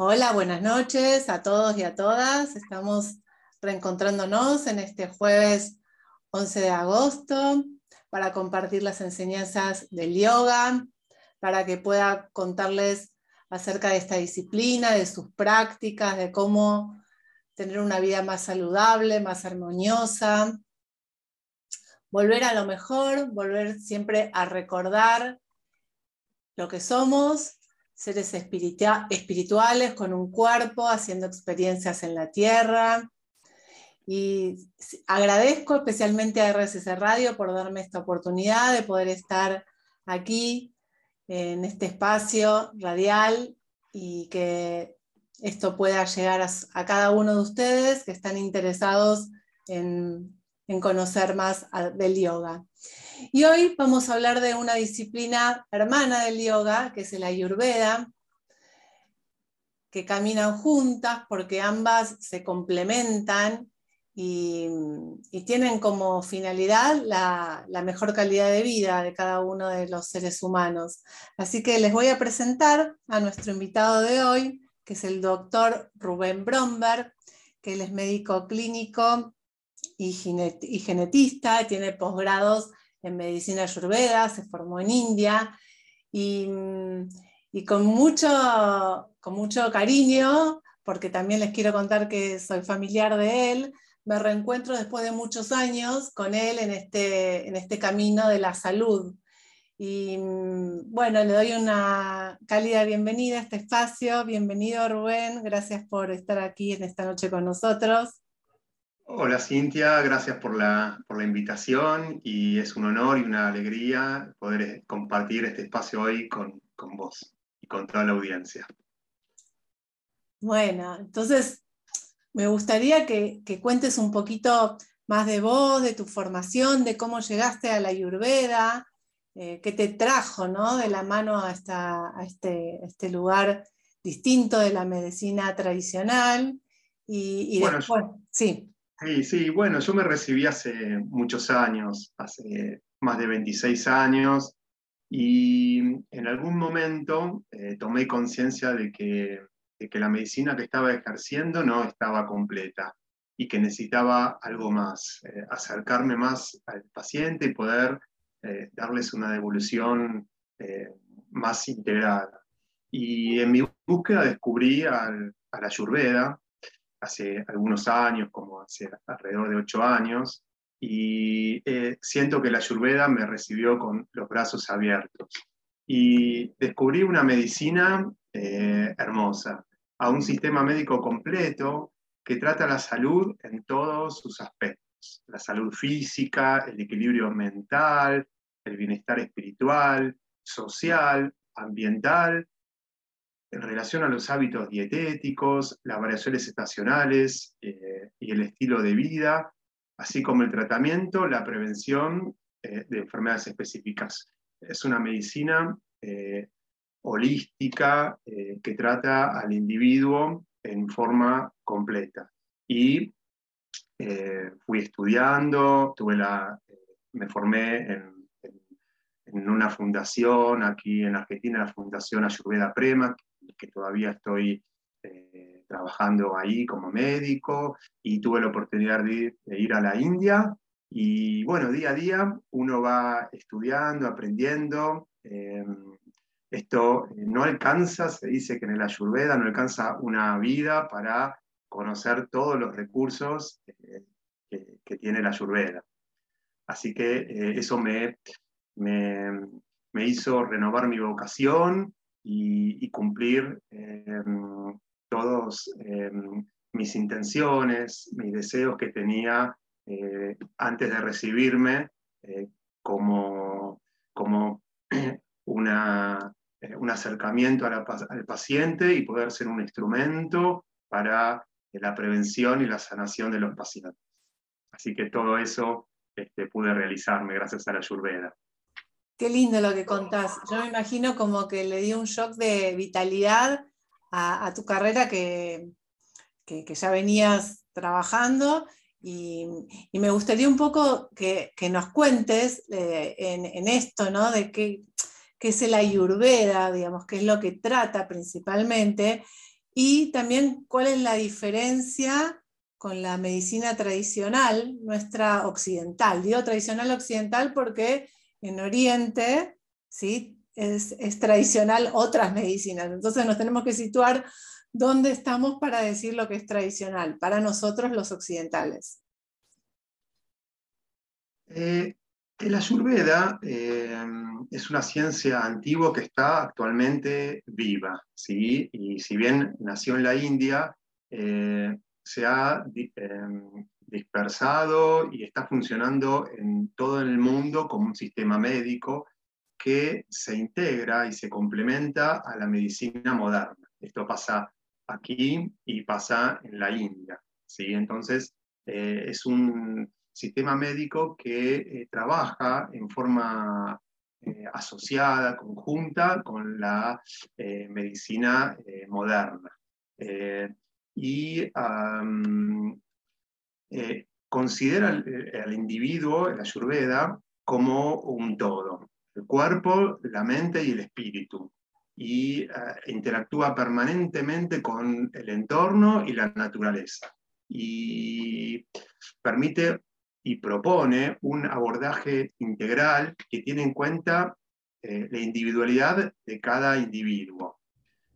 Hola, buenas noches a todos y a todas. Estamos reencontrándonos en este jueves 11 de agosto para compartir las enseñanzas del yoga, para que pueda contarles acerca de esta disciplina, de sus prácticas, de cómo tener una vida más saludable, más armoniosa, volver a lo mejor, volver siempre a recordar lo que somos seres espirituales con un cuerpo, haciendo experiencias en la tierra. Y agradezco especialmente a RSS Radio por darme esta oportunidad de poder estar aquí en este espacio radial y que esto pueda llegar a, cada uno de ustedes que están interesados en, en conocer más del yoga. Y hoy vamos a hablar de una disciplina hermana del yoga, que es el ayurveda, que caminan juntas porque ambas se complementan y, tienen como finalidad la, mejor calidad de vida de cada uno de los seres humanos. Así que les voy a presentar a nuestro invitado de hoy, que es el doctor Rubén Bromberg, que él es médico clínico y, genetista, tiene posgrados en medicina ayurveda, se formó en India y, con, mucho, con mucho cariño, porque también les quiero contar que soy familiar de él, me reencuentro después de muchos años con él en este, en este camino de la salud. Y bueno, le doy una cálida bienvenida a este espacio. Bienvenido Rubén, gracias por estar aquí en esta noche con nosotros. Hola Cintia, gracias por la, invitación y es un honor y una alegría poder eh, compartir este espacio hoy con, vos y con toda la audiencia. Bueno, entonces me gustaría que, cuentes un poquito más de vos, de tu formación, de cómo llegaste a la Ayurveda, eh, qué te trajo ¿no? de la mano a, este, este, lugar distinto de la medicina tradicional. Y, después, sí. Sí, sí, bueno, yo me recibí hace muchos años, hace más de 26 años, y en algún momento eh, tomé conciencia de que, que la medicina que estaba ejerciendo no estaba completa y que necesitaba algo más, eh, acercarme más al paciente y poder eh, darles una devolución más integrada. Y en mi búsqueda descubrí a la Ayurveda, hace algunos años, como hace alrededor de ocho años, y eh, siento que la Ayurveda me recibió con los brazos abiertos. Y descubrí una medicina eh, hermosa, a un sistema médico completo que trata la salud en todos sus aspectos, la salud física, el equilibrio mental, el bienestar espiritual, social, ambiental en relación a los hábitos dietéticos, las variaciones estacionales eh, y el estilo de vida, así como el tratamiento, la prevención eh, de enfermedades específicas. Es una medicina eh, holística que trata al individuo en forma completa. Y fui estudiando, tuve la, me formé en, en, una fundación aquí en Argentina, la Fundación Ayurveda Prema, que todavía estoy eh, trabajando ahí como médico y tuve la oportunidad de, ir a la India. Y bueno, día a día uno va estudiando, aprendiendo. Em, esto eh, no alcanza, se dice que en el Ayurveda no alcanza una vida para conocer todos los recursos eh, que, tiene la Ayurveda. Así que eso me, me, me, hizo renovar mi vocación y, cumplir em, todos em, mis intenciones, mis deseos que tenía eh, antes de recibirme eh, como, como una, eh, un acercamiento al paciente y poder ser un instrumento para la prevención y la sanación de los pacientes. Así que todo eso este, pude realizarme gracias a la Ayurveda. Qué lindo lo que contás. Yo me imagino como que le dio un shock de vitalidad a, tu carrera que, ya venías trabajando y, me gustaría un poco que, nos cuentes eh, en, esto, ¿no? De qué, es el ayurveda, digamos, qué es lo que trata principalmente y también cuál es la diferencia con la medicina tradicional, nuestra occidental. Digo tradicional occidental porque en Oriente ¿sí? es, tradicional otras medicinas. Entonces nos tenemos que situar dónde estamos para decir lo que es tradicional, para nosotros los occidentales. Eh, el eh, es una ciencia antigua que está actualmente viva, ¿sí? y si bien nació en la India, eh, se ha dispersado y está funcionando en todo el mundo como un sistema médico que se integra y se complementa a la medicina moderna. Esto pasa aquí y pasa en la India. ¿sí? Entonces, es un sistema médico que eh, trabaja en forma eh, asociada, conjunta con la eh, medicina moderna. y considera al, individuo, la ayurveda, como un todo, el cuerpo, la mente y el espíritu y interactúa permanentemente con el entorno y la naturaleza. Y permite y propone un abordaje integral que tiene en cuenta eh, la individualidad de cada individuo.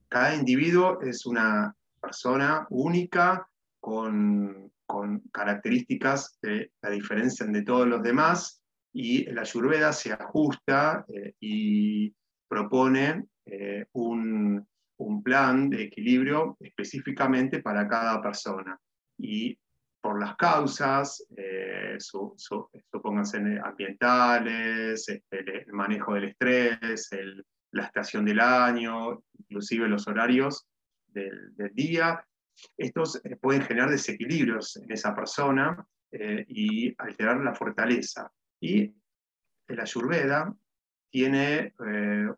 Cada individuo es una persona única con, características que la diferencian de todos los demás y la Ayurveda se ajusta eh, y propone eh, un, un plan de equilibrio específicamente para cada persona. Y por las causas, eh, ambientales, este, el, manejo del estrés, la estación del año, inclusive los horarios del, día. Estos eh, pueden generar desequilibrios en esa persona eh, y alterar la fortaleza. Y el Ayurveda tiene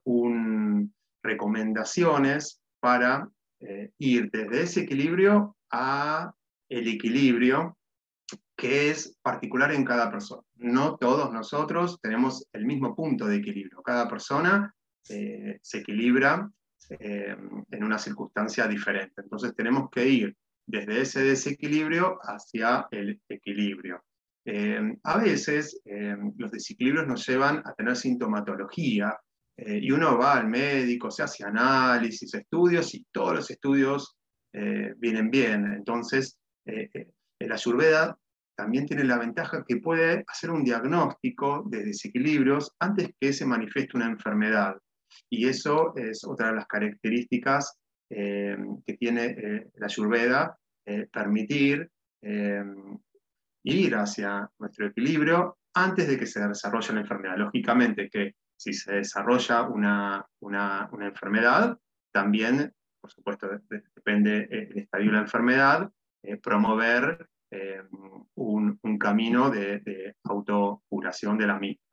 un, recomendaciones para ir desde ese equilibrio a el equilibrio que es particular en cada persona. No todos nosotros tenemos el mismo punto de equilibrio. Cada persona eh, se equilibra eh, en una circunstancia diferente. Entonces tenemos que ir desde ese desequilibrio hacia el equilibrio. Eh, a veces los desequilibrios nos llevan a tener sintomatología y uno va al médico, se hace análisis, estudios y todos los estudios vienen bien. Entonces eh, eh, el Ayurveda también tiene la ventaja que puede hacer un diagnóstico de desequilibrios antes que se manifieste una enfermedad. Y eso es otra de las características eh, que tiene la Ayurveda, permitir ir hacia nuestro equilibrio antes de que se desarrolle la enfermedad. Lógicamente que si se desarrolla una, una, enfermedad, también, por supuesto, depende del estadio de la enfermedad, eh, promover eh, un, camino de, autocuración de la misma.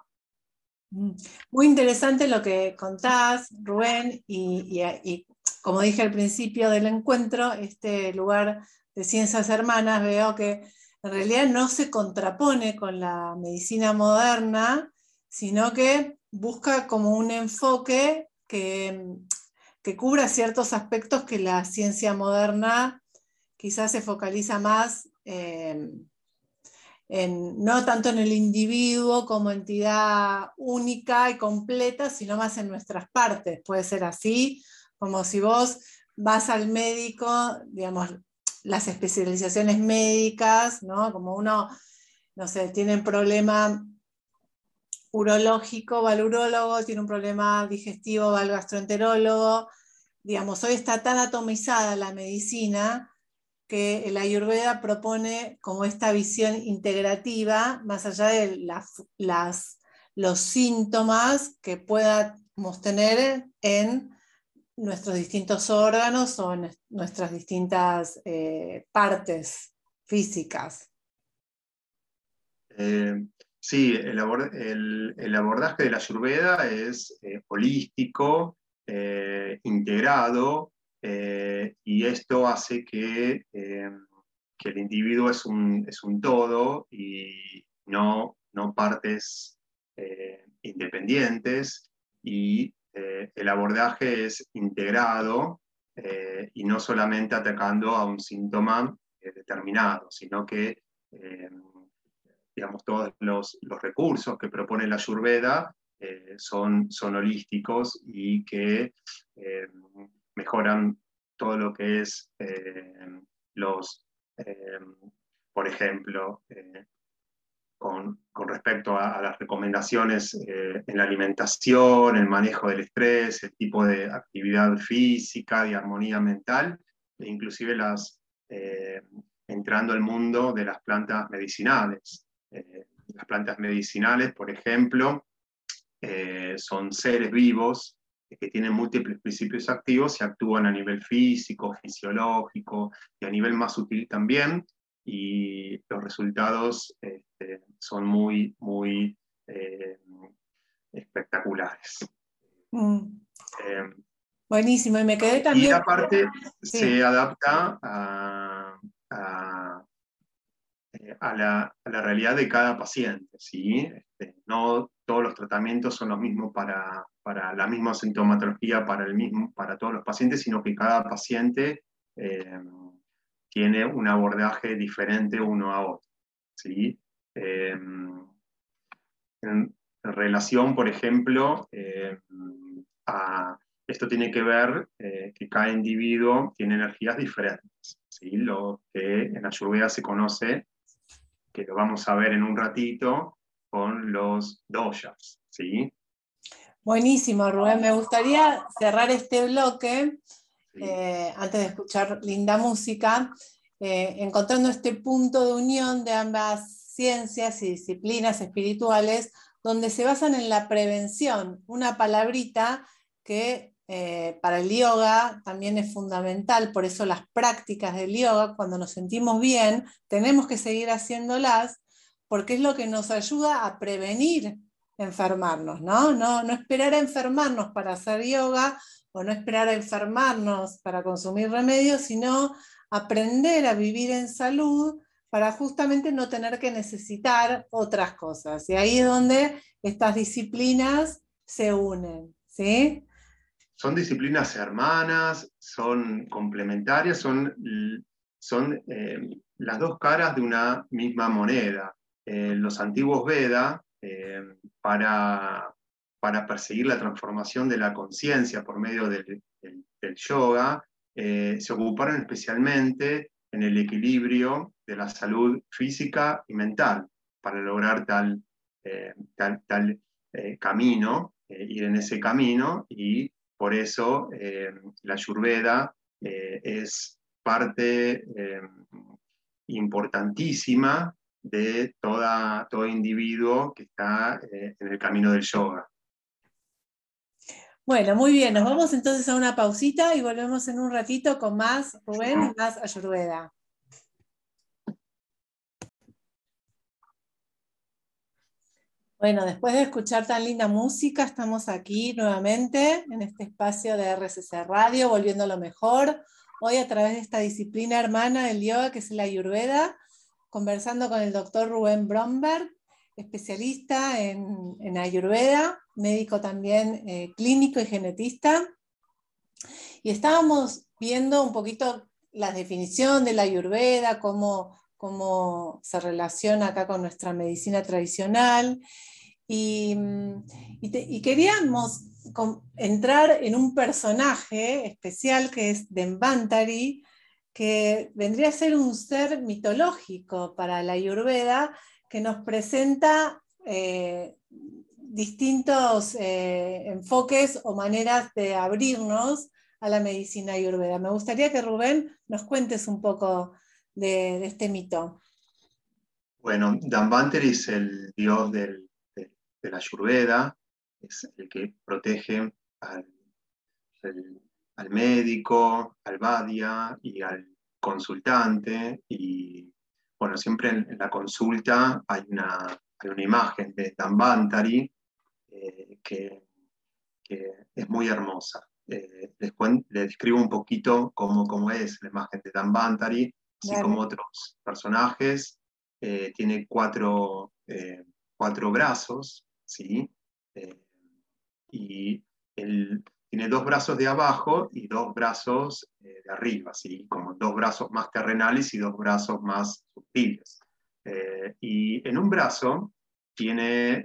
Mm. Muy interesante lo que contás, Rubén, y, como dije al principio del encuentro, este lugar de ciencias hermanas, veo que en realidad no se contrapone con la medicina moderna, sino que busca como un enfoque que, que cubra ciertos aspectos que la ciencia moderna quizás se focaliza más no tanto en el individuo como entidad única y completa, sino más en nuestras partes. Puede ser así, como si vos vas al médico, digamos, las especializaciones médicas, ¿no? Como uno, no sé, tiene un problema urológico, va al urólogo, tiene un problema digestivo, va al gastroenterólogo. Digamos, hoy está tan atomizada la medicina que el Ayurveda propone como esta visión integrativa, más allá de las, los síntomas que podamos tener en nuestros distintos órganos o en nuestras distintas eh, partes físicas. Eh, sí, el, abordaje de la Ayurveda es eh, holístico, integrado, eh, y esto hace que, eh, que, el individuo es un, es un todo y no, no partes eh, independientes y el abordaje es integrado y no solamente atacando a un síntoma determinado, sino que digamos, todos los, recursos que propone la Ayurveda son, son holísticos y que mejoran todo lo que es los, por ejemplo, con, respecto a, las recomendaciones eh, en la alimentación, el manejo del estrés, el tipo de actividad física, de armonía mental, e inclusive las, eh, entrando al mundo de las plantas medicinales. Eh, las plantas medicinales, por ejemplo, son seres vivos que tienen múltiples principios activos y actúan a nivel físico, fisiológico y a nivel más sutil también, y los resultados este, son muy, muy eh, espectaculares. Mm. Eh, Buenísimo, y me quedé también... Y aparte se adapta a, a, la, la, realidad de cada paciente, ¿sí? Este, no todos los tratamientos son los mismos para, para la misma sintomatología para, el mismo, para todos los pacientes, sino que cada paciente tiene un abordaje diferente uno a otro. ¿sí? Em, en relación, por ejemplo, em, a, esto tiene que ver eh, que cada individuo tiene energías diferentes. ¿sí? Lo que en Ayurveda se conoce, que lo vamos a ver en un ratito, con los doshas. ¿sí? Buenísimo, Rubén. Me gustaría cerrar este bloque eh, antes de escuchar linda música, eh, encontrando este punto de unión de ambas ciencias y disciplinas espirituales, donde se basan en la prevención, una palabrita que eh, para el yoga también es fundamental, por eso las prácticas del yoga, cuando nos sentimos bien, tenemos que seguir haciéndolas, porque es lo que nos ayuda a prevenir enfermarnos, ¿no? No, esperar a enfermarnos para hacer yoga, o no esperar a enfermarnos para consumir remedios, sino aprender a vivir en salud para justamente no tener que necesitar otras cosas. Y ahí es donde estas disciplinas se unen. ¿sí? Son disciplinas hermanas, son complementarias, son, son eh, las dos caras de una misma moneda. Eh, los antiguos Veda, eh, para, para perseguir la transformación de la conciencia por medio del, yoga, eh, se ocuparon especialmente en el equilibrio de la salud física y mental para lograr tal, eh, tal, camino, ir en ese camino, y por eso la Ayurveda es parte importantísima de toda, todo individuo que está en el camino del yoga. Bueno, muy bien, nos vamos entonces a una pausita y volvemos en un ratito con más Rubén y más Ayurveda. Bueno, después de escuchar tan linda música, estamos aquí nuevamente en este espacio de RCC Radio, volviendo a lo mejor. Hoy a través de esta disciplina hermana del yoga, que es la Ayurveda, conversando con el doctor Rubén Bromberg, especialista en, Ayurveda, médico también eh, clínico y genetista. Y estábamos viendo un poquito la definición de la Ayurveda, cómo, cómo se relaciona acá con nuestra medicina tradicional. Y, queríamos entrar en un personaje especial que es Denvantari, que vendría a ser un ser mitológico para la Ayurveda, que nos presenta eh, distintos eh, enfoques o maneras de abrirnos a la medicina ayurveda. Me gustaría que Rubén nos cuentes un poco de, este mito. Bueno, Dambanteri es el dios de, la ayurveda, es el que protege al médico, al vadia y al consultante y bueno, siempre en, la consulta hay una, una imagen de Dambantari eh, que, es muy hermosa. Eh, les, describo un poquito cómo, cómo, es la imagen de Dambantari, así como otros personajes. Eh, tiene cuatro, cuatro brazos, ¿sí? y tiene tiene dos brazos de abajo y dos brazos de arriba, ¿sí? como dos brazos más terrenales y dos brazos más sutiles. y en un brazo tiene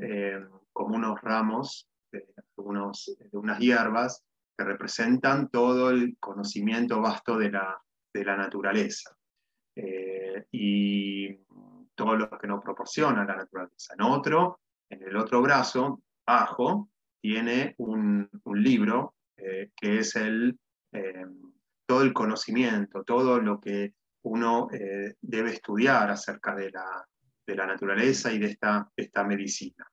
como unos ramos de, de unas hierbas que representan todo el conocimiento vasto de la, de la naturaleza eh, y todo lo que nos proporciona la naturaleza. En otro, en el otro brazo, abajo, tiene un, un libro eh, que es el, eh, todo el conocimiento, todo lo que uno debe estudiar acerca de la, de la, naturaleza y de esta, esta medicina.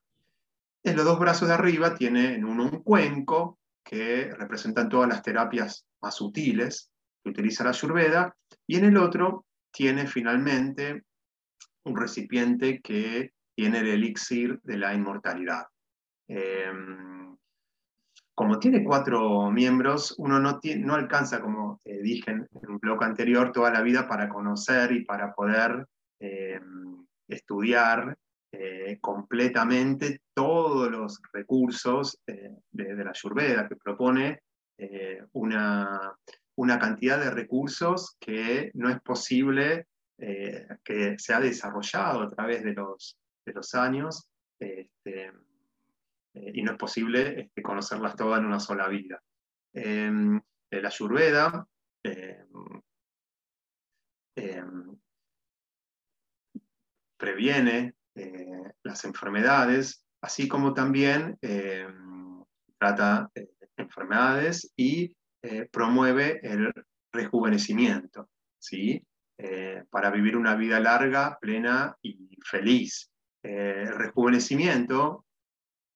En los dos brazos de arriba tiene en uno un cuenco que representan todas las terapias más sutiles que utiliza la Ayurveda, y en el otro tiene finalmente un recipiente que tiene el elixir de la inmortalidad. Em, como tiene cuatro miembros, uno no, alcanza, como dije en, un bloque anterior, toda la vida para conocer y para poder em, estudiar eh, completamente todos los recursos eh, de, la Ayurveda, que propone eh, una, cantidad de recursos que no es posible que se ha desarrollado a través de los, de los años este, y no es posible este, conocerlas todas en una sola vida. Em, la Ayurveda em, em, previene eh, las enfermedades, así como también eh, trata eh, enfermedades y promueve el rejuvenecimiento, ¿sí? para vivir una vida larga, plena y feliz. el rejuvenecimiento,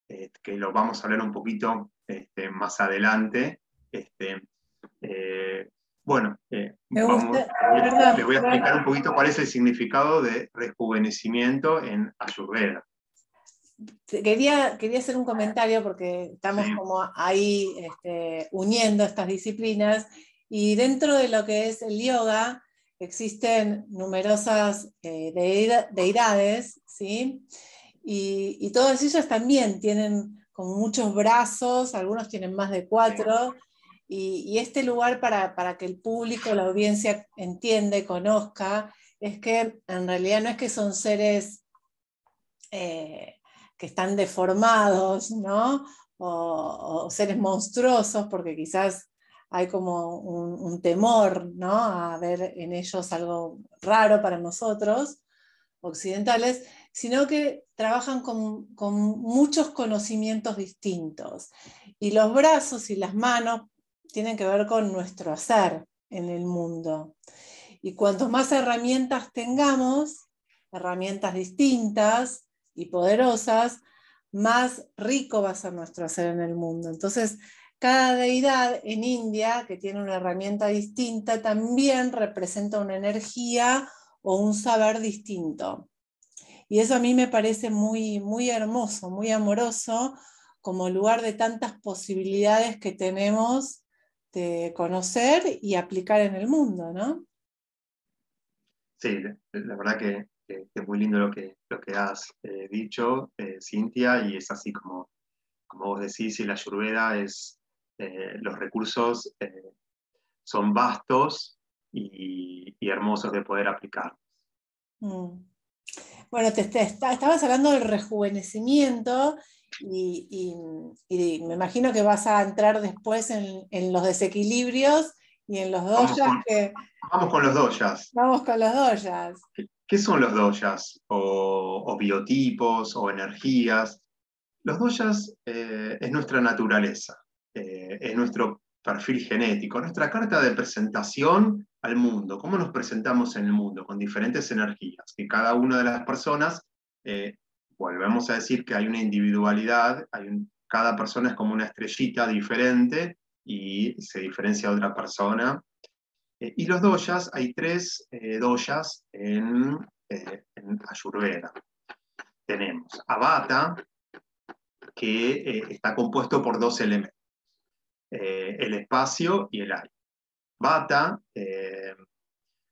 que lo vamos a hablar un poquito este, más adelante, este, bueno, eh, les voy a explicar un poquito cuál es el significado de rejuvenecimiento en Ayurveda. Quería, quería hacer un comentario porque estamos como ahí este, uniendo estas disciplinas y dentro de lo que es el yoga existen numerosas eh, deidades, ¿sí? Y, y, todas ellas también tienen como muchos brazos, algunos tienen más de cuatro, y, este lugar para, que el público, la audiencia entienda y conozca, es que en realidad no es que son seres eh, que están deformados, ¿no? O, seres monstruosos, porque quizás hay como un, temor, ¿no? A ver en ellos algo raro para nosotros, occidentales, sino que trabajan con, muchos conocimientos distintos. Y los brazos y las manos tienen que ver con nuestro hacer en el mundo. Y cuanto más herramientas tengamos, herramientas distintas y poderosas, más rico va a ser nuestro hacer en el mundo. Entonces, cada deidad en India que tiene una herramienta distinta también representa una energía o un saber distinto. Y eso a mí me parece muy, muy hermoso, muy amoroso, como lugar de tantas posibilidades que tenemos de conocer y aplicar en el mundo, ¿no? Sí, la verdad que, es muy lindo lo que, lo que has eh, dicho, eh, Cintia, y es así como, como vos decís, y la Ayurveda es, eh, los recursos son vastos y, hermosos de poder aplicar. Mm. Bueno, te, estabas hablando del rejuvenecimiento y, me imagino que vas a entrar después en, los desequilibrios y en los doyas vamos que... Vamos con los doyas. Vamos con los doyas. ¿Qué, son los doyas? O, biotipos o energías. Los doyas eh, es nuestra naturaleza, eh, es nuestro perfil genético, nuestra carta de presentación al mundo, cómo nos presentamos en el mundo con diferentes energías, que cada una de las personas eh, volvemos a decir que hay una individualidad, cada persona es como una estrellita diferente y se diferencia de otra persona. Eh, y los doyas, hay tres eh, doyas en, en, Ayurveda. Tenemos Abata, que está compuesto por dos elementos, el espacio y el aire. Bata,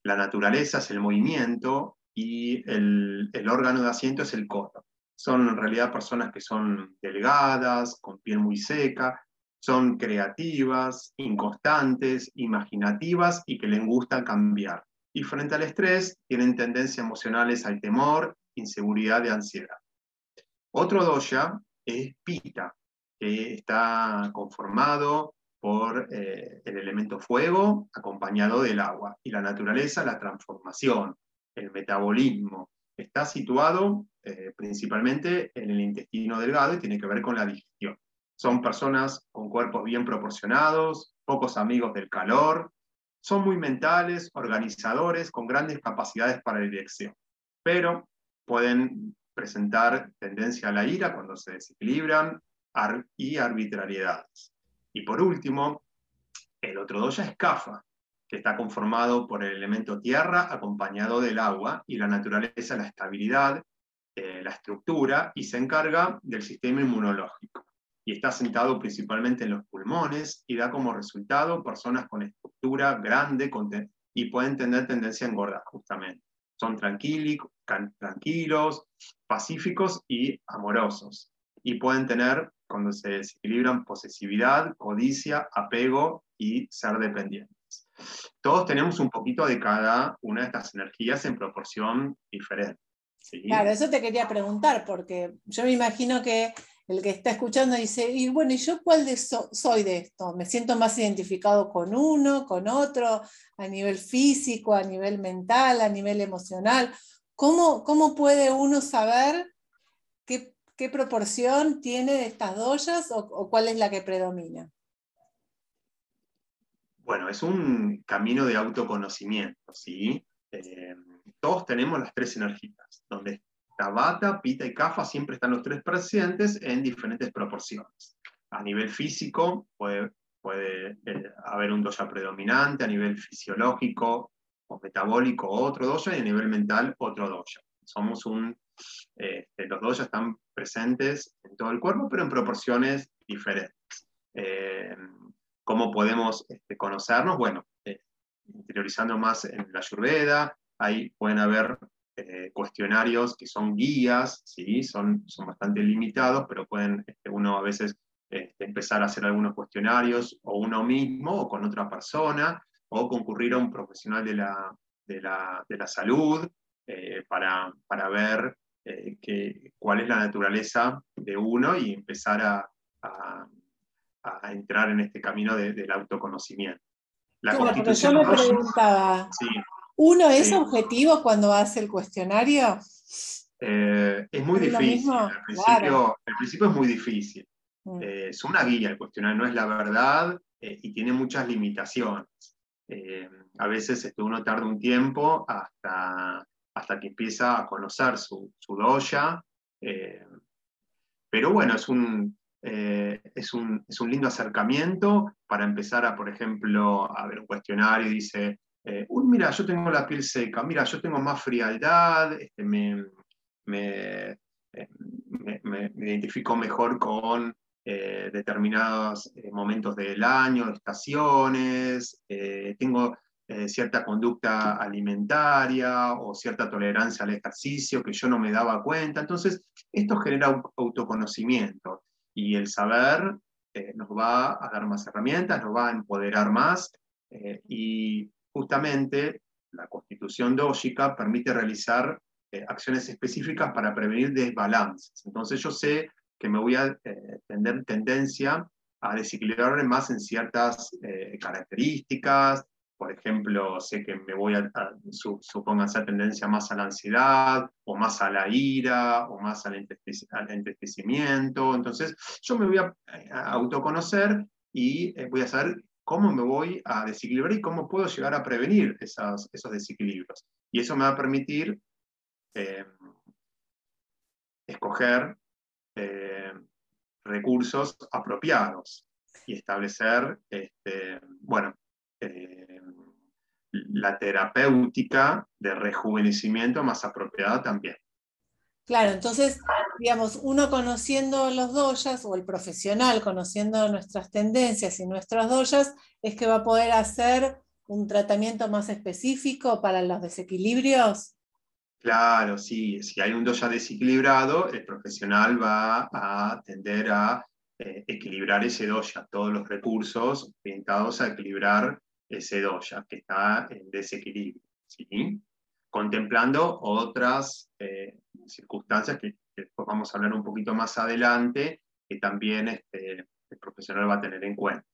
la naturaleza es el movimiento y el, el órgano de asiento es el codo. Son en realidad personas que son delgadas, con piel muy seca, Son creativas, inconstantes, imaginativas y que les gusta cambiar. Y frente al estrés, tienen tendencias emocionales al temor, inseguridad y ansiedad. Otro dosha es Pita, que está conformado por eh, el elemento fuego acompañado del agua. Y la naturaleza, la transformación, el metabolismo. Está situado eh, principalmente en el intestino delgado y tiene que ver con la digestión. Son personas con cuerpos bien proporcionados, pocos amigos del calor, son muy mentales, organizadores, con grandes capacidades para la dirección, pero pueden presentar tendencia a la ira cuando se desequilibran y arbitrariedades. Y por último, el otro dosha es Kapha, que está conformado por el elemento tierra acompañado del agua y la naturaleza, la estabilidad, eh, la estructura y se encarga del sistema inmunológico y está sentado principalmente en los pulmones y da como resultado personas con estructura grande y pueden tener tendencia a engordar justamente. Son tranquilos, pacíficos y amorosos. Y pueden tener, cuando se desequilibran, posesividad, codicia, apego y ser dependientes. Todos tenemos un poquito de cada una de estas energías en proporción diferente. Claro, eso te quería preguntar, porque yo me imagino que el que está escuchando dice, y bueno, ¿y yo cuál soy de esto? ¿Me siento más identificado con uno, con otro, a nivel físico, a nivel mental, a nivel emocional? ¿Cómo, cómo puede uno saber qué, proporción tiene de estas doyas o, cuál es la que predomina? Bueno, es un camino de autoconocimiento, ¿sí? Eh, todos tenemos las tres energías, donde Tabata, Pita y Kafa siempre están los tres presentes en diferentes proporciones. A nivel físico puede, eh, haber un dosha predominante, a nivel fisiológico o metabólico otro dosha y a nivel mental otro dosha. Somos un, este, los doshas están presentes en todo el cuerpo, pero en proporciones diferentes. Eh, ¿Cómo podemos este, conocernos? Bueno, eh, interiorizando más en la Ayurveda, ahí pueden haber eh, cuestionarios que son guías, ¿sí? son, son bastante limitados, pero pueden este, uno a veces empezar a hacer algunos cuestionarios o uno mismo o con otra persona o concurrir a un profesional de la, de la, de la salud para, para, ver eh, que, cuál es la naturaleza de uno y empezar a, a, a entrar en este camino de, del autoconocimiento. La constitución yo me preguntaba, sí. ¿Uno es objetivo cuando hace el cuestionario? Eh, es muy difícil. Al principio, principio, es muy difícil. Mm. Eh, es una guía, el cuestionario no es la verdad eh, y tiene muchas limitaciones. a veces este, uno tarda un tiempo hasta, hasta que empieza a conocer su, su doya. pero bueno, es un, es, un, es un lindo acercamiento para empezar a, por ejemplo, a ver un cuestionario y dice, eh, uy, mira, yo tengo la piel seca, mira, yo tengo más frialdad, este, eh, me, me, identifico mejor con eh, determinados momentos del año, estaciones, tengo cierta conducta alimentaria o cierta tolerancia al ejercicio que yo no me daba cuenta. Entonces, esto genera autoconocimiento y el saber nos va a dar más herramientas, nos va a empoderar más y justamente la constitución dógica permite realizar eh, acciones específicas para prevenir desbalances. Entonces yo sé que me voy a eh, tener tendencia a desequilibrarme más en ciertas eh, características, por ejemplo, sé que me voy a, supongo, hacer tendencia más a la ansiedad, o más a la ira, o más al, entristecimiento. Entonces, yo me voy a, a autoconocer y voy a saber cómo me voy a desequilibrar y cómo puedo llegar a prevenir esos desequilibrios. Y eso me va a permitir eh, escoger eh, recursos apropiados y establecer, este, bueno, eh, la terapéutica de rejuvenecimiento más apropiada también. Claro, entonces, digamos, uno conociendo los doyas o el profesional conociendo nuestras tendencias y nuestros doyas, es que va a poder hacer un tratamiento más específico para los desequilibrios. Claro, sí, si hay un doya desequilibrado, el profesional va a tender a equilibrar ese doya, todos los recursos orientados a equilibrar ese doya que está en desequilibrio, contemplando otras circunstancias que, después vamos a hablar un poquito más adelante, que también este, el profesional va a tener en cuenta.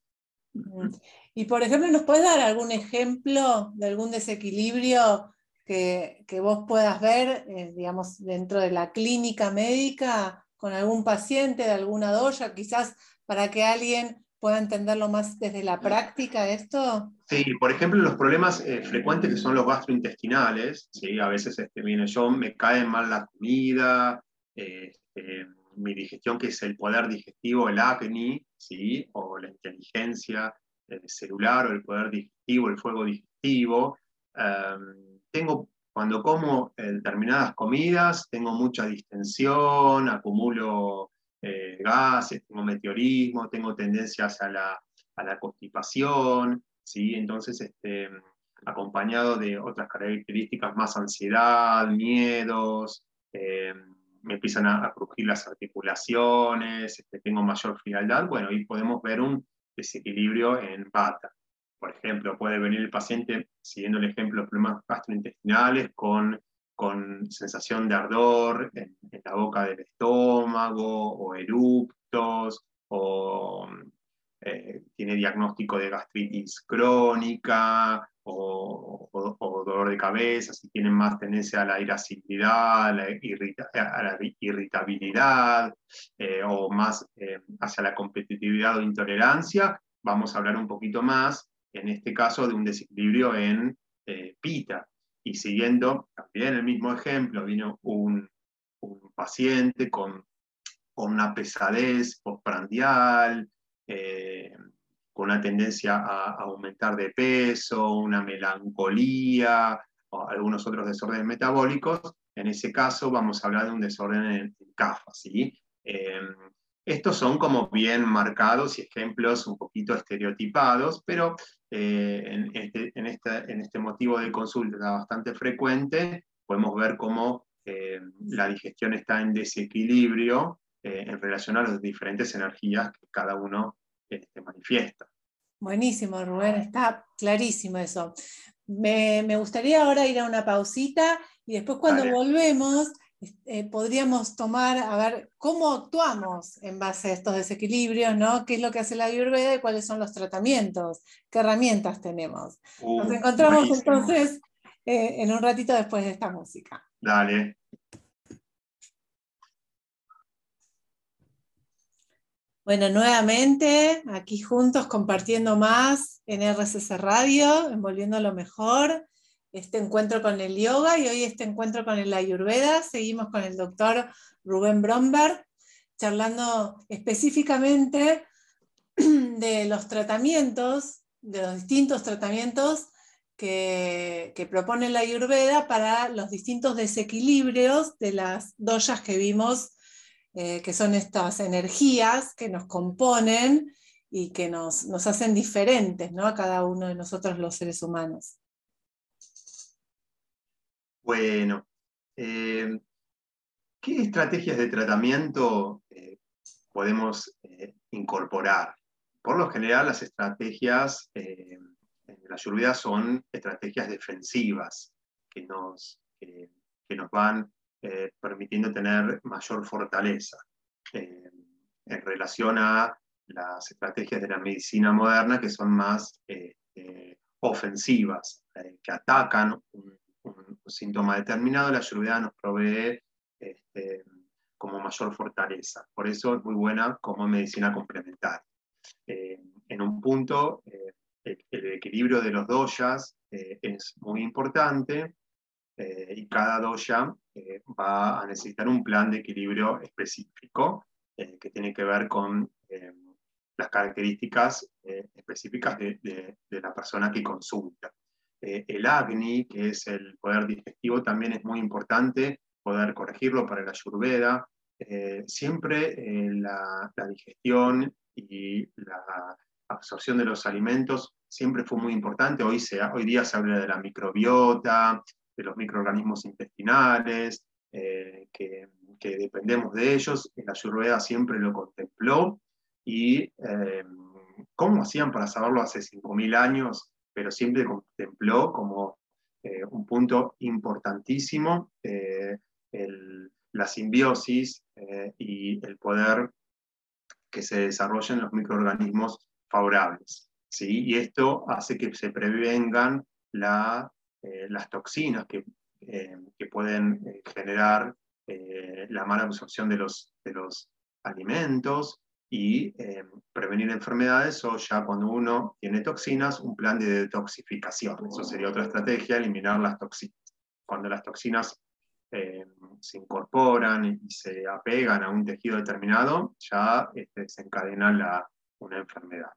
Y por ejemplo, ¿nos puedes dar algún ejemplo de algún desequilibrio que, vos puedas ver, eh, digamos, dentro de la clínica médica con algún paciente de alguna doya, quizás para que alguien pueda entenderlo más desde la práctica esto? Sí, por ejemplo, los problemas eh, frecuentes que son los gastrointestinales, ¿sí? a veces este, viene yo, me cae mal la comida, eh, mi digestión, que es el poder digestivo, el acné, ¿sí? o la inteligencia celular, o el poder digestivo, el fuego digestivo. Em, tengo, cuando como determinadas comidas, tengo mucha distensión, acumulo eh, gases, tengo meteorismo, tengo tendencias a la, a la constipación, ¿sí? entonces este, acompañado de otras características más ansiedad, miedos, em, me empiezan a, crujir las articulaciones, este, tengo mayor frialdad, bueno, y podemos ver un desequilibrio en bata. Por ejemplo, puede venir el paciente, siguiendo el ejemplo, problemas gastrointestinales con, con sensación de ardor en, la boca del estómago o eructos o eh, tiene diagnóstico de gastritis crónica o, dolor de cabeza, si tienen más tendencia a la irascibilidad, a la, irritabilidad eh, o más eh, hacia la competitividad o intolerancia, vamos a hablar un poquito más, en este caso, de un desequilibrio en pita. Y siguiendo también el mismo ejemplo, vino un, paciente con, con una pesadez postprandial, eh, con una tendencia a, aumentar de peso, una melancolía o algunos otros desórdenes metabólicos, en ese caso vamos a hablar de un desorden en, CAFA. ¿sí? Em, estos son como bien marcados y ejemplos un poquito estereotipados, pero eh, en, este, en, este, en, este, motivo de consulta bastante frecuente podemos ver cómo eh, la digestión está en desequilibrio en relación a las diferentes energías que cada uno este, manifiesta. Buenísimo, Rubén, está clarísimo eso. Me, gustaría ahora ir a una pausita y después cuando volvemos eh, podríamos tomar a ver cómo actuamos en base a estos desequilibrios, ¿no? ¿Qué es lo que hace la Ayurveda y cuáles son los tratamientos? ¿Qué herramientas tenemos? Nos uh, encontramos entonces eh, en un ratito después de esta música. Dale. Bueno, nuevamente aquí juntos compartiendo más en RCC Radio, envolviendo lo mejor, este encuentro con el yoga y hoy este encuentro con el ayurveda. Seguimos con el doctor Rubén Bromberg, charlando específicamente de los tratamientos, de los distintos tratamientos que, propone la Ayurveda para los distintos desequilibrios de las doyas que vimos eh, que son estas energías que nos componen y que nos, hacen diferentes ¿no? a cada uno de nosotros los seres humanos. Bueno, eh, ¿qué estrategias de tratamiento eh, podemos incorporar? Por lo general, las estrategias en la lluvia son estrategias defensivas que nos, que nos van eh, permitiendo tener mayor fortaleza eh, en relación a las estrategias de la medicina moderna que son más ofensivas, eh, que atacan un, síntoma determinado, la ayurveda nos provee este, como mayor fortaleza. Por eso es muy buena como medicina complementaria. en un punto, el, el, equilibrio de los doyas es muy importante eh, y cada doya eh, va a necesitar un plan de equilibrio específico eh, que tiene que ver con las características específicas de, la persona que consulta. El Agni, que es el poder digestivo, también es muy importante poder corregirlo para la ayurveda. siempre la, la digestión y la absorción de los alimentos siempre fue muy importante. Hoy, se, hoy día se habla de la microbiota, de los microorganismos intestinales, eh, que, dependemos de ellos. La Ayurveda siempre lo contempló. y eh, cómo hacían para saberlo hace 5.000 años, pero siempre contempló como eh, un punto importantísimo la simbiosis y el poder que se desarrollen los microorganismos favorables. ¿sí? Y esto hace que se prevengan la, las toxinas que, que pueden generar la mala absorción de los, de los alimentos y eh, prevenir enfermedades o ya cuando uno tiene toxinas, un plan de detoxificación. Eso sería otra estrategia, eliminar las toxinas. Cuando las toxinas eh, se incorporan y se apegan a un tejido determinado, ya este, desencadena la, una enfermedad.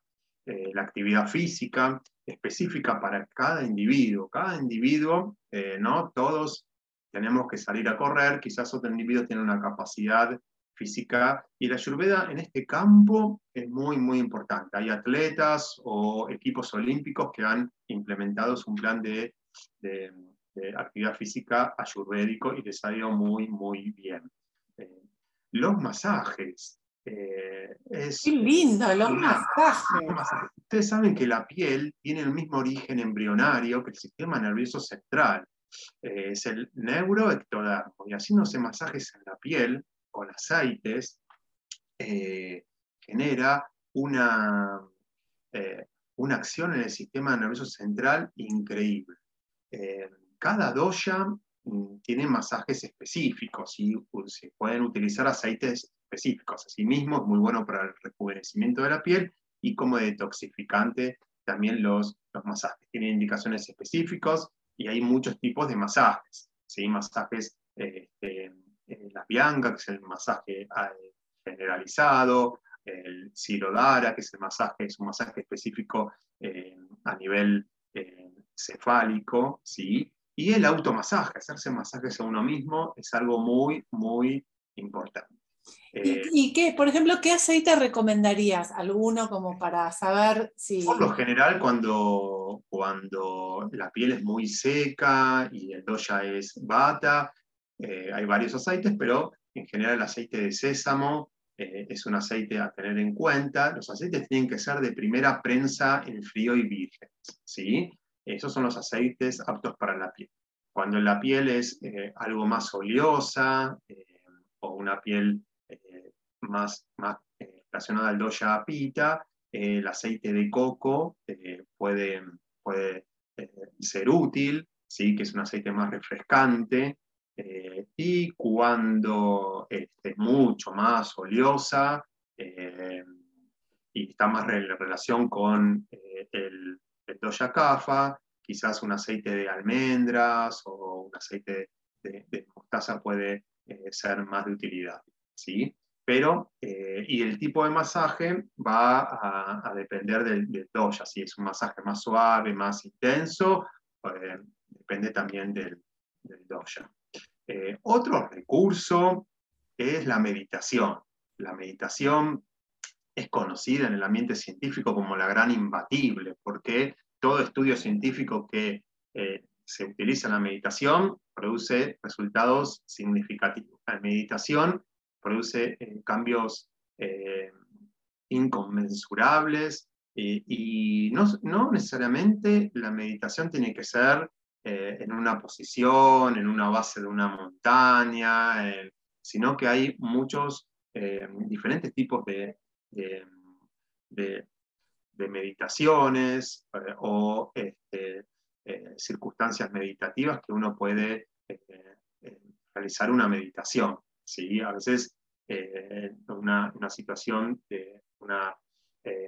Eh, la actividad física específica para cada individuo. Cada individuo, ¿no? Todos tenemos que salir a correr, quizás otro individuo tiene una capacidad física. Y la Ayurveda en este campo es muy, muy importante. Hay atletas o equipos olímpicos que han implementado un plan de, actividad física ayurvédico y les ha ido muy, muy bien. Eh, los masajes. Eh, es, Qué lindo, los masajes. Ustedes saben que la piel tiene el mismo origen embrionario que el sistema nervioso central. Eh, es el neuroectodermo. Y haciéndose masajes en la piel, con aceites eh, genera una, eh, una acción en el sistema nervioso central increíble. Eh, cada doya mm, tiene masajes específicos y se pueden utilizar aceites específicos. Asimismo, es muy bueno para el rejuvenecimiento de la piel y como detoxificante también los, los masajes. Tienen indicaciones específicas y hay muchos tipos de masajes. ¿sí? Masajes este, la bianca, que es el masaje ah, generalizado, el sirodara, que es el masaje, es un masaje específico eh, a nivel eh, cefálico, ¿sí? Y el automasaje, hacerse masajes a uno mismo es algo muy, muy importante. ¿Y, qué, por ejemplo, qué aceite recomendarías? ¿Alguno como para saber si... Por lo general, cuando, cuando la piel es muy seca y el doya es bata, eh, hay varios aceites, pero en general el aceite de sésamo eh, es un aceite a tener en cuenta. Los aceites tienen que ser de primera prensa en frío y virgen. ¿sí? Esos son los aceites aptos para la piel. Cuando la piel es eh, algo más oleosa o una piel más, relacionada al doya pita, el aceite de coco puede, puede ser útil, ¿sí? que es un aceite más refrescante, eh, y cuando es mucho más oleosa eh, y está más en relación con eh, el, el doya kafa, quizás un aceite de almendras o un aceite de, mostaza puede ser más de utilidad. ¿sí? Pero, y el tipo de masaje va a, depender del, doya, si es un masaje más suave, más intenso, depende también del doya. Eh, otro recurso es la meditación. La meditación es conocida en el ambiente científico como la gran imbatible, porque todo estudio científico que eh, se utiliza en la meditación produce resultados significativos. La meditación produce eh, cambios inconmensurables y no, no necesariamente la meditación tiene que ser eh, en una posición, en una base de una montaña, sino que hay muchos eh, diferentes tipos de, de, meditaciones eh, o este, circunstancias meditativas que uno puede realizar una meditación. ¿sí? A veces una, una, situación de una,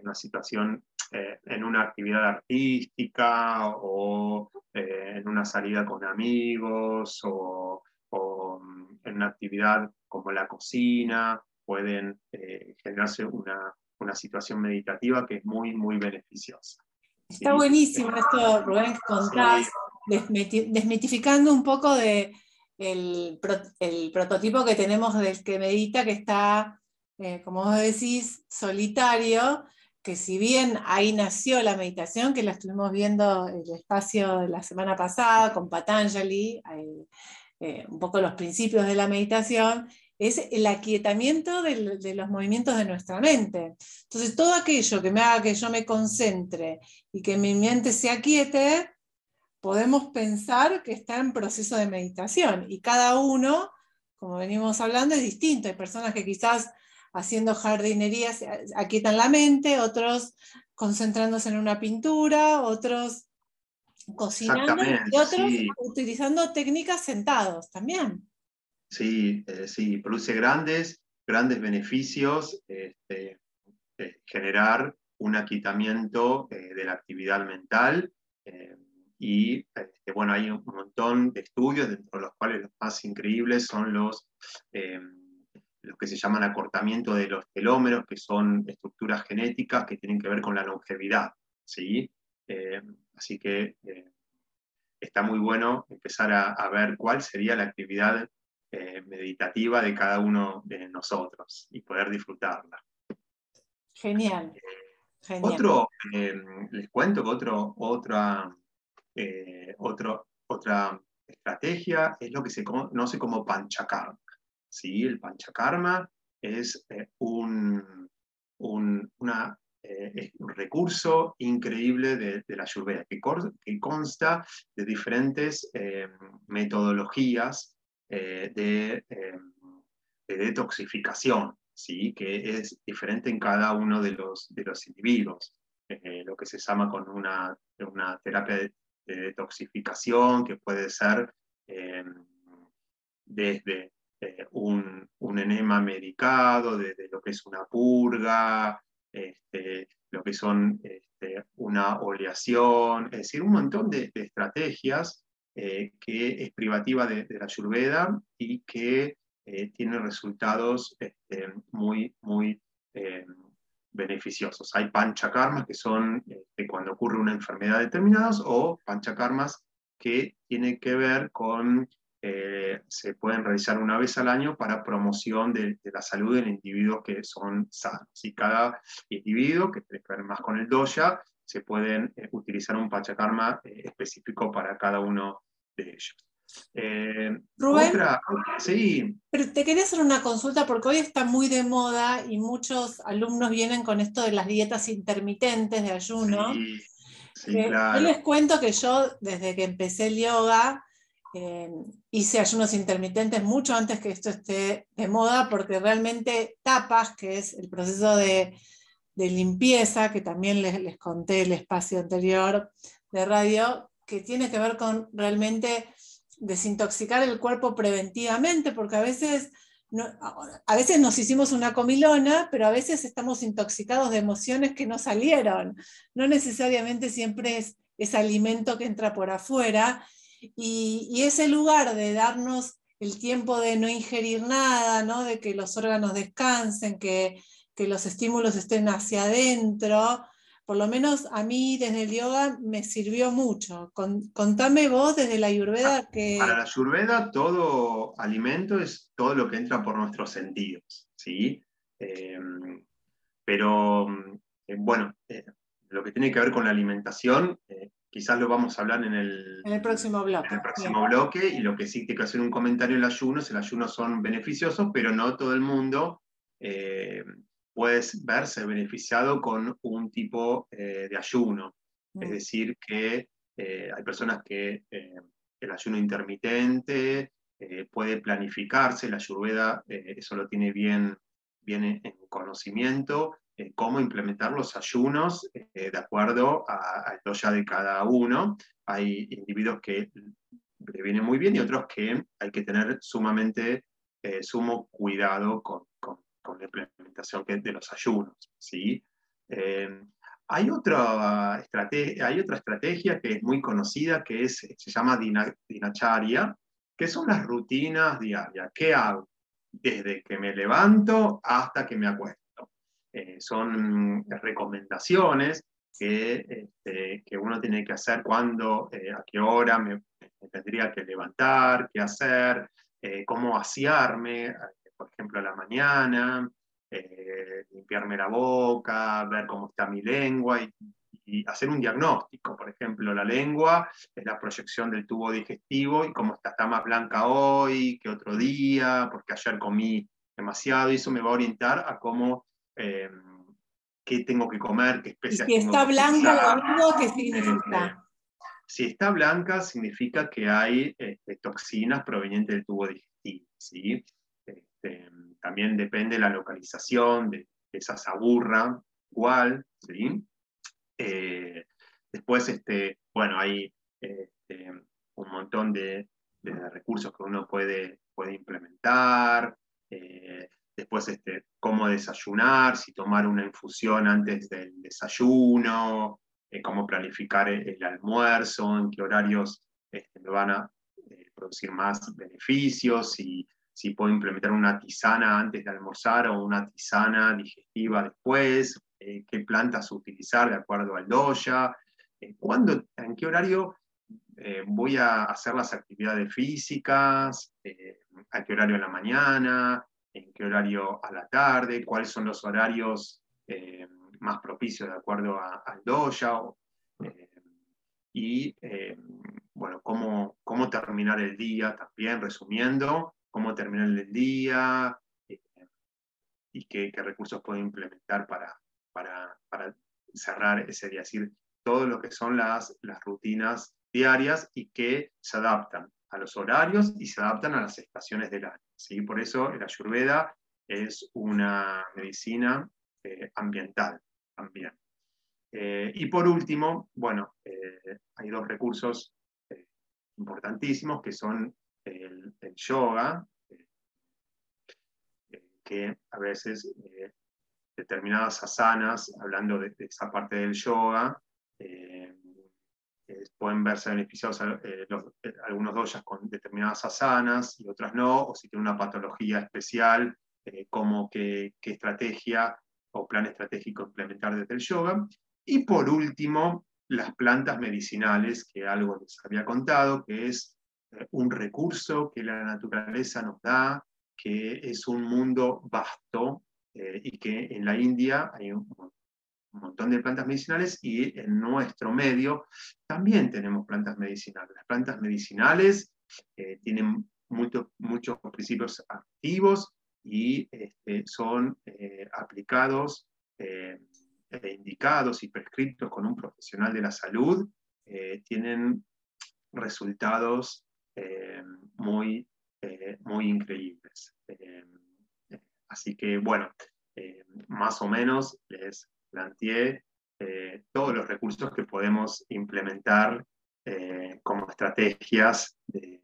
una situación eh, en una actividad artística o eh, en una salida con amigos o, mm, en una actividad como la cocina, pueden eh, generarse una, una, situación meditativa que es muy, muy beneficiosa. Está buenísimo esto, Rubén, que contás, desmitificando un poco de el, el, prototipo que tenemos del que medita, que está, como vos decís, solitario, que si bien ahí nació la meditación, que la estuvimos viendo el espacio de la semana pasada con Patanjali, eh, un poco los principios de la meditación, es el aquietamiento de los movimientos de nuestra mente. Entonces, todo aquello que me haga que yo me concentre y que mi mente se aquiete, podemos pensar que está en proceso de meditación. Y cada uno, como venimos hablando, es distinto. Hay personas que quizás haciendo jardinería aquietan la mente, otros concentrándose en una pintura, otros cocinando y otros utilizando técnicas sentados también. Sí, eh, sí, produce grandes, grandes beneficios este, eh, generar un aquitamiento eh, de la actividad mental. y este, bueno, hay un montón de estudios, dentro de los cuales los más increíbles son los, los que se llaman acortamiento de los telómeros, que son estructuras genéticas que tienen que ver con la longevidad. ¿sí? así que está muy bueno empezar a, a, ver cuál sería la actividad eh, meditativa de cada uno de nosotros y poder disfrutarla. Genial. Eh, otro, eh, les cuento que otro, otra, otro, otra estrategia es lo que se conoce como panchakarma. ¿Sí? El panchakarma es un, un, una, un, recurso increíble de, la Ayurveda, que, que, consta de diferentes metodologías eh, de, em, de, detoxificación, ¿sí? que es diferente en cada uno de los, de los individuos. Eh, lo que se llama con una, una terapia de, detoxificación que puede ser em, desde eh, un, enema medicado, desde lo que es una purga, este, lo que son este, una oleación, es decir, un montón de, de estrategias eh, que es privativa de, la Ayurveda y que eh, tiene resultados este, muy, muy eh, beneficiosos. Hay panchakarmas que son cuando ocurre una enfermedad determinada o panchakarmas que tienen que ver con, se pueden realizar una vez al año para promoción de, la salud de individuos que son sanos. Y cada individuo que tiene que ver más con el doya, se pueden utilizar un panchakarma específico para cada uno de ellos. Eh, Rubén, sí. Pero te quería hacer una consulta porque hoy está muy de moda y muchos alumnos vienen con esto de las dietas intermitentes de ayuno. Sí, Yo les cuento que yo, desde que empecé el yoga, eh, hice ayunos intermitentes mucho antes que esto esté de moda, porque realmente tapas, que es el proceso de, limpieza, que también les, conté el espacio anterior de radio, que tiene que ver con realmente desintoxicar el cuerpo preventivamente, porque a veces, a veces nos hicimos una comilona, pero a veces estamos intoxicados de emociones que no salieron. No necesariamente siempre es ese alimento que entra por afuera. Y, ese lugar de darnos el tiempo de no ingerir nada, ¿no? de que los órganos descansen, que, que los estímulos estén hacia adentro, por lo menos a mí desde el yoga me sirvió mucho. contame vos desde la ayurveda que... Para la ayurveda todo alimento es todo lo que entra por nuestros sentidos, ¿sí? Em, pero eh, bueno, eh, lo que tiene que ver con la alimentación, eh, quizás lo vamos a hablar en el, en el próximo bloque. En el próximo bloque, y lo que sí tengo que hacer un comentario el ayuno, el ayuno son beneficiosos, pero no todo el mundo puedes verse beneficiado con un tipo eh, de ayuno. Es mm. decir, que eh, hay personas que eh, el ayuno intermitente puede planificarse, la ayurveda eso lo tiene bien, bien en, conocimiento, cómo implementar los ayunos de acuerdo al doya de cada uno. Hay individuos que le vienen muy bien y otros que hay que tener sumamente sumo cuidado con, con con la implementación de los ayunos. ¿sí? Eh, hay, otra hay otra estrategia que es muy conocida que es, se llama dinacharya, que son las rutinas diarias. ¿Qué hago? Desde que me levanto hasta que me acuesto. Eh, son recomendaciones que, este, que, uno tiene que hacer cuando, eh, a qué hora me, tendría que levantar, qué hacer, cómo asearme, por ejemplo, a la mañana, eh, limpiarme la boca, ver cómo está mi lengua y, hacer un diagnóstico, por ejemplo, la lengua es la proyección del tubo digestivo y cómo está, está más blanca hoy que otro día, porque ayer comí demasiado y eso me va a orientar a cómo, eh, qué tengo que comer, qué especias si está blanca la lengua, ¿qué significa? Este, si está blanca, significa que hay este, toxinas provenientes del tubo digestivo. ¿sí? Este, también depende de la localización de, esa saburra, igual. ¿sí? Eh, después, este, bueno, hay este, un montón de, recursos que uno puede, puede implementar. Eh, después, este, cómo desayunar, si tomar una infusión antes del desayuno, eh, cómo planificar el, almuerzo, en qué horarios este, me van a eh, producir más beneficios, si, si puedo implementar una tisana antes de almorzar o una tisana digestiva después, eh, qué plantas utilizar de acuerdo al doya, cuándo, en qué horario voy a hacer las actividades físicas, a qué horario en la mañana, en qué horario a la tarde, cuáles son los horarios más propicio de acuerdo al doya. Eh, y eh, bueno, cómo, cómo terminar el día también, resumiendo, cómo terminar el día eh, y qué, qué, recursos puedo implementar para, para, para, cerrar ese día. Es decir, todo lo que son las, las rutinas diarias y que se adaptan a los horarios y se adaptan a las estaciones del año. ¿sí? Por eso el ayurveda es una medicina ambiental también. Eh, y por último, bueno, eh, hay dos recursos eh, importantísimos que son el, yoga, que a veces determinadas asanas, hablando de, esa parte del yoga, pueden verse beneficiados algunos doyas con determinadas asanas y otras no, o si tienen una patología especial, como qué, estrategia o plan estratégico implementar desde el yoga. Y por último, las plantas medicinales, que algo les había contado, que es eh, un recurso que la naturaleza nos da, que es un mundo vasto eh, y que en la India hay un, montón de plantas medicinales y en nuestro medio también tenemos plantas medicinales. Las plantas medicinales eh, tienen muchos principios activos y este, son eh, aplicados, eh, e indicados y prescritos con un profesional de la salud, tienen resultados muy, muy increíbles. así que, bueno, más o menos les planteé todos los recursos que podemos implementar como estrategias de,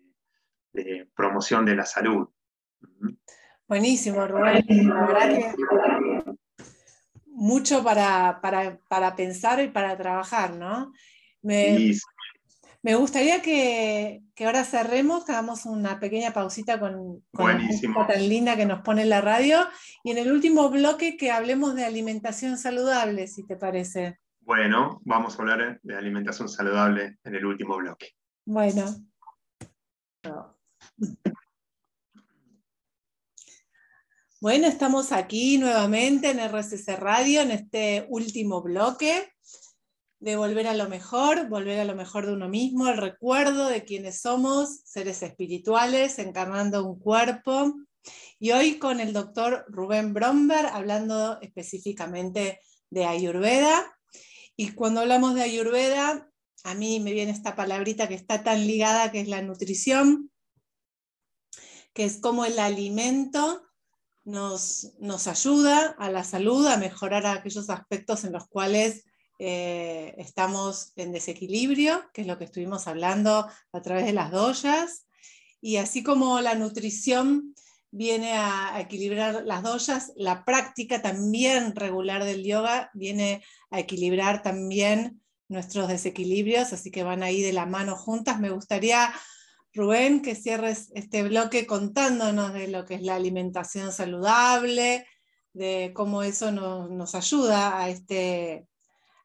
de promoción de la salud. Buenísimo, Rubén. La verdad que mucho para, pensar y para trabajar, ¿no? Me, me gustaría que, ahora cerremos, que hagamos una pequeña pausita con, con la tan linda que nos pone la radio y en el último bloque que hablemos de alimentación saludable, si te parece. Bueno, vamos a hablar de alimentación saludable en el último bloque. Bueno. Bueno, estamos aquí nuevamente en RCC Radio, en este último bloque de volver a lo mejor, volver a lo mejor de uno mismo, el recuerdo de quienes somos, seres espirituales, encarnando un cuerpo. Y hoy con el doctor Rubén Bromberg, hablando específicamente de Ayurveda. Y cuando hablamos de Ayurveda, a mí me viene esta palabrita que está tan ligada, que es la nutrición, que es como el alimento nos, nos ayuda a la salud, a mejorar aquellos aspectos en los cuales eh, estamos en desequilibrio, que es lo que estuvimos hablando a través de las doyas, y así como la nutrición viene a, equilibrar las doyas, la práctica también regular del yoga viene a equilibrar también nuestros desequilibrios, así que van ahí de la mano juntas. Me gustaría Rubén, que cierres este bloque contándonos de lo que es la alimentación saludable, de cómo eso nos, ayuda a este,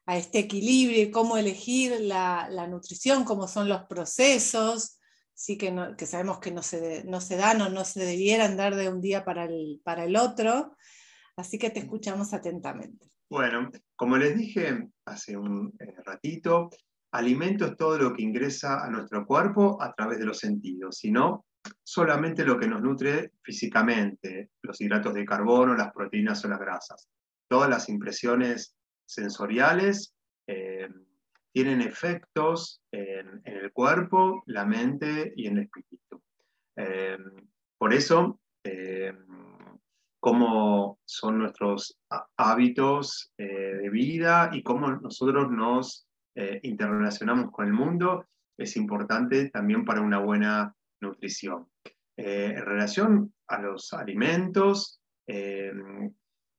a este equilibrio cómo elegir la, nutrición, cómo son los procesos, sí que, sabemos que no se, no se, dan o no se debieran dar de un día para el, para el otro. Así que te escuchamos atentamente. Bueno, como les dije hace un eh, ratito, alimento es todo lo que ingresa a nuestro cuerpo a través de los sentidos, sino solamente lo que nos nutre físicamente, los hidratos de carbono, las proteínas o las grasas. Todas las impresiones sensoriales eh, tienen efectos en, el cuerpo, la mente y en el espíritu. Eh, por eso, eh, cómo son nuestros hábitos de vida y cómo nosotros nos interrelacionamos con el mundo es importante también para una buena nutrición. en relación a los alimentos,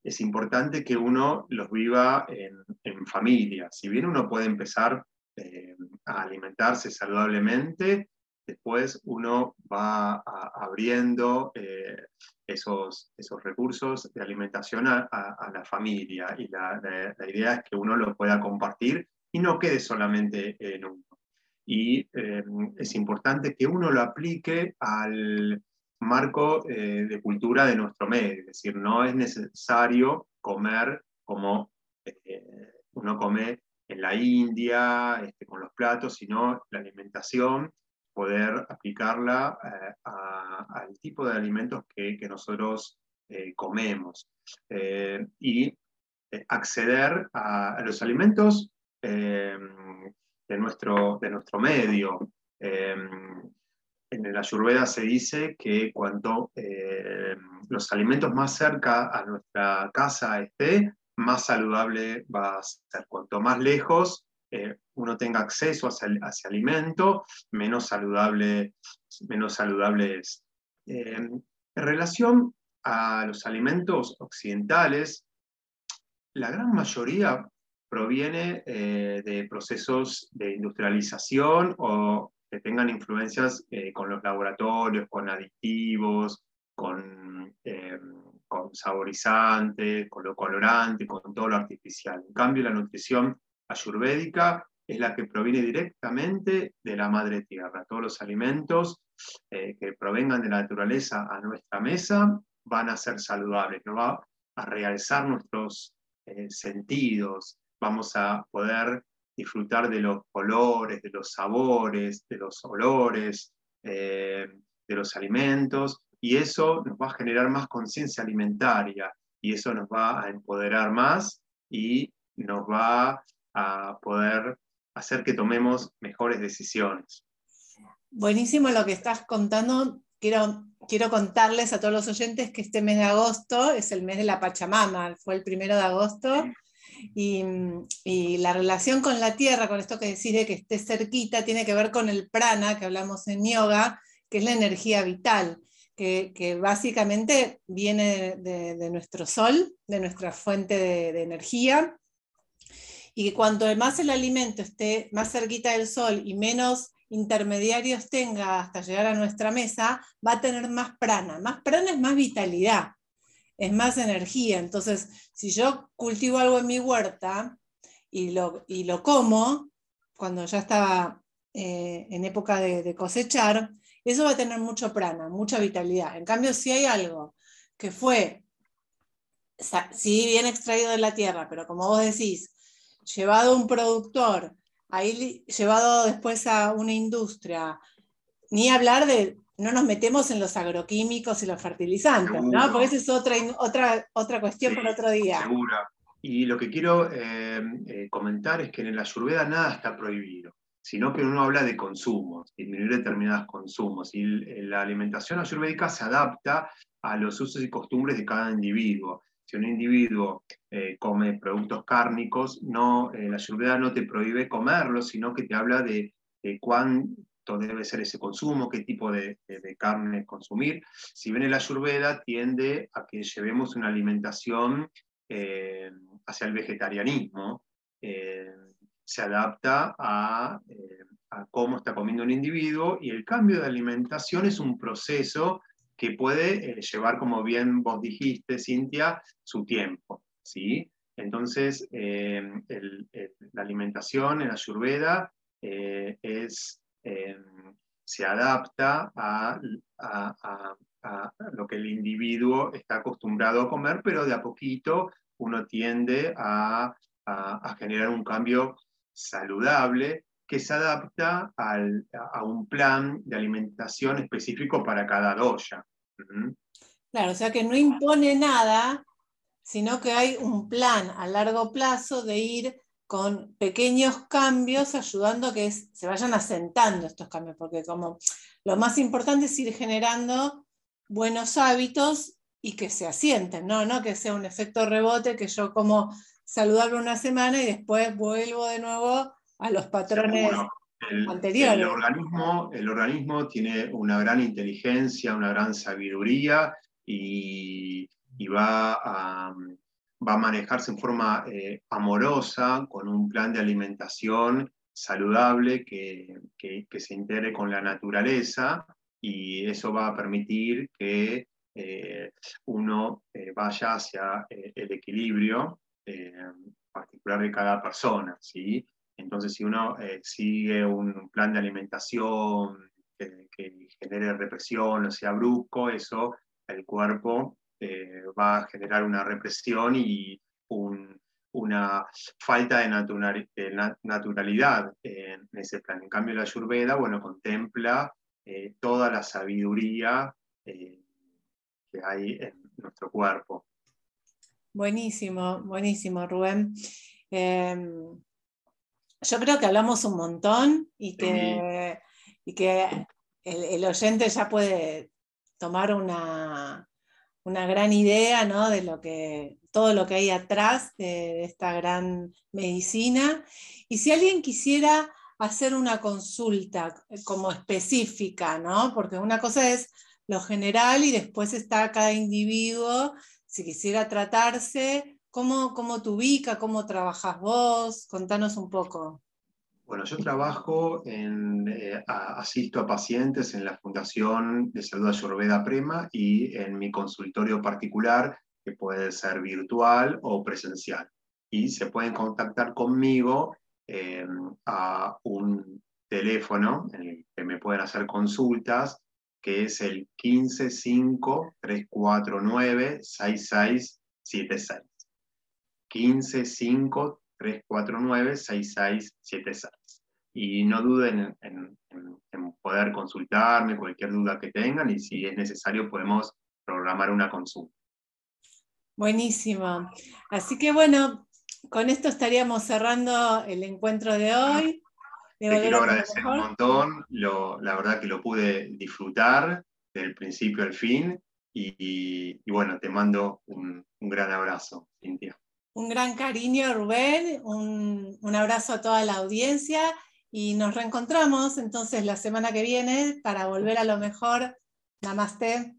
es importante que uno los viva en, familia. Si bien uno puede empezar eh, a alimentarse saludablemente, después uno va abriendo eh, esos, esos recursos de alimentación a, la familia y la, idea es que uno lo pueda compartir y no quede solamente en uno. Y eh, es importante que uno lo aplique al, marco eh, de cultura de nuestro medio, es decir, no es necesario comer como eh, uno come en la India, este, con los platos, sino la alimentación, poder aplicarla eh, al tipo de alimentos que, nosotros comemos. Y acceder a, los alimentos de, nuestro, de nuestro medio en la Ayurveda se dice que cuanto eh, los alimentos más cerca a nuestra casa esté, más saludable va a ser. Cuanto más lejos eh, uno tenga acceso a ese, alimento, menos saludable, menos saludable es. Eh, en relación a los alimentos occidentales, la gran mayoría proviene de procesos de industrialización o que tengan influencias eh, con los laboratorios, con aditivos, con, eh, con saborizantes, con lo colorante, con todo lo artificial. En cambio, la nutrición ayurvédica es la que proviene directamente de la madre tierra. Todos los alimentos eh, que provengan de la naturaleza a nuestra mesa van a ser saludables, nos va a realzar nuestros sentidos, vamos a poder disfrutar de los colores, de los sabores, de los olores, eh, de los alimentos, y eso nos va a generar más conciencia alimentaria, y eso nos va a empoderar más y nos va a poder hacer que tomemos mejores decisiones. Buenísimo lo que estás contando. Quiero, quiero contarles a todos los oyentes que este mes de agosto es el mes de la Pachamama, fue el primero de agosto. Y, la relación con la tierra, con esto que decide que esté cerquita, tiene que ver con el prana que hablamos en yoga, que es la energía vital, que, básicamente viene de, nuestro sol, de nuestra fuente de, energía, y que cuanto más el alimento esté más cerquita del sol y menos intermediarios tenga hasta llegar a nuestra mesa, va a tener más prana. Más prana es más vitalidad es más energía. Entonces, si yo cultivo algo en mi huerta y lo, y lo como, cuando ya estaba eh, en época de, cosechar, eso va a tener mucho prana, mucha vitalidad. En cambio, si hay algo que fue, sí, bien extraído de la tierra, pero como vos decís, llevado a un productor, ahí llevado después a una industria, ni hablar de no nos metemos en los agroquímicos y los fertilizantes, ¿no? Porque esa es otra, otra, otra cuestión para otro día. Segura. Y lo que quiero eh, eh, comentar es que en la ayurveda nada está prohibido, sino que uno habla de consumos, disminuir determinados consumos. Y la alimentación ayurvédica se adapta a los usos y costumbres de cada individuo. Si un individuo eh, come productos cárnicos, no, la ayurveda no te prohíbe comerlos, sino que te habla de, de cuán debe ser ese consumo, qué tipo de, carne consumir. Si bien el ayurveda tiende a que llevemos una alimentación eh, hacia el vegetarianismo, eh, se adapta eh, a, cómo está comiendo un individuo y el cambio de alimentación es un proceso que puede llevar, como bien vos dijiste, Cintia, su tiempo. ¿sí? Entonces, la alimentación en la ayurveda es Em, se adapta a, lo que el individuo está acostumbrado a comer, pero de a poquito uno tiende a, generar un cambio saludable que se adapta a un plan de alimentación específico para cada doya. Claro, o sea que no impone nada, sino que hay un plan a largo plazo de ir con pequeños cambios ayudando a que se vayan asentando estos cambios, porque como lo más importante es ir generando buenos hábitos y que se asienten, ¿no? no que sea un efecto rebote que yo como saludable una semana y después vuelvo de nuevo a los patrones anteriores. El organismo, el organismo tiene una gran inteligencia, una gran sabiduría y, va, a, va, a, manejarse en forma eh, amorosa con un plan de alimentación saludable que, que, se integre con la naturaleza y eso va a permitir que eh, uno eh, vaya hacia el equilibrio particular de cada persona. ¿sí? Entonces, si uno sigue un plan de alimentación que, genere represión o sea brusco, eso, el cuerpo eh, va a generar una represión y una falta de, naturalidad en ese plan. En cambio, la Ayurveda, bueno, contempla eh, toda la sabiduría que hay en nuestro cuerpo. Buenísimo, buenísimo, Rubén. Em, yo creo que hablamos un montón y que, que el, oyente ya puede tomar una, gran idea de lo que, todo lo que hay atrás de, esta gran medicina. Y si alguien quisiera hacer una consulta como específica, ¿no? porque una cosa es lo general y después está cada individuo, si quisiera tratarse, ¿Cómo, cómo te ubica? ¿Cómo trabajas vos? Contanos un poco. Bueno, yo trabajo en, eh, asisto a pacientes en la Fundación de Salud Ayurveda Prema y en mi consultorio particular, que puede ser virtual o presencial. Y se pueden contactar conmigo em, a un teléfono en el que me pueden hacer consultas, que es el 155 349 Y no duden en, poder consultarme cualquier duda que tengan y si es necesario podemos programar una consulta. Buenísimo. Así que bueno, con esto estaríamos cerrando el encuentro de hoy. Te quiero agradecer un montón, la verdad que lo pude disfrutar del principio al fin y, bueno, te mando un, un gran abrazo, Cintia. Un gran cariño, Rubén, un, abrazo a toda la audiencia y nos reencontramos entonces la semana que viene para volver a lo mejor. Namaste.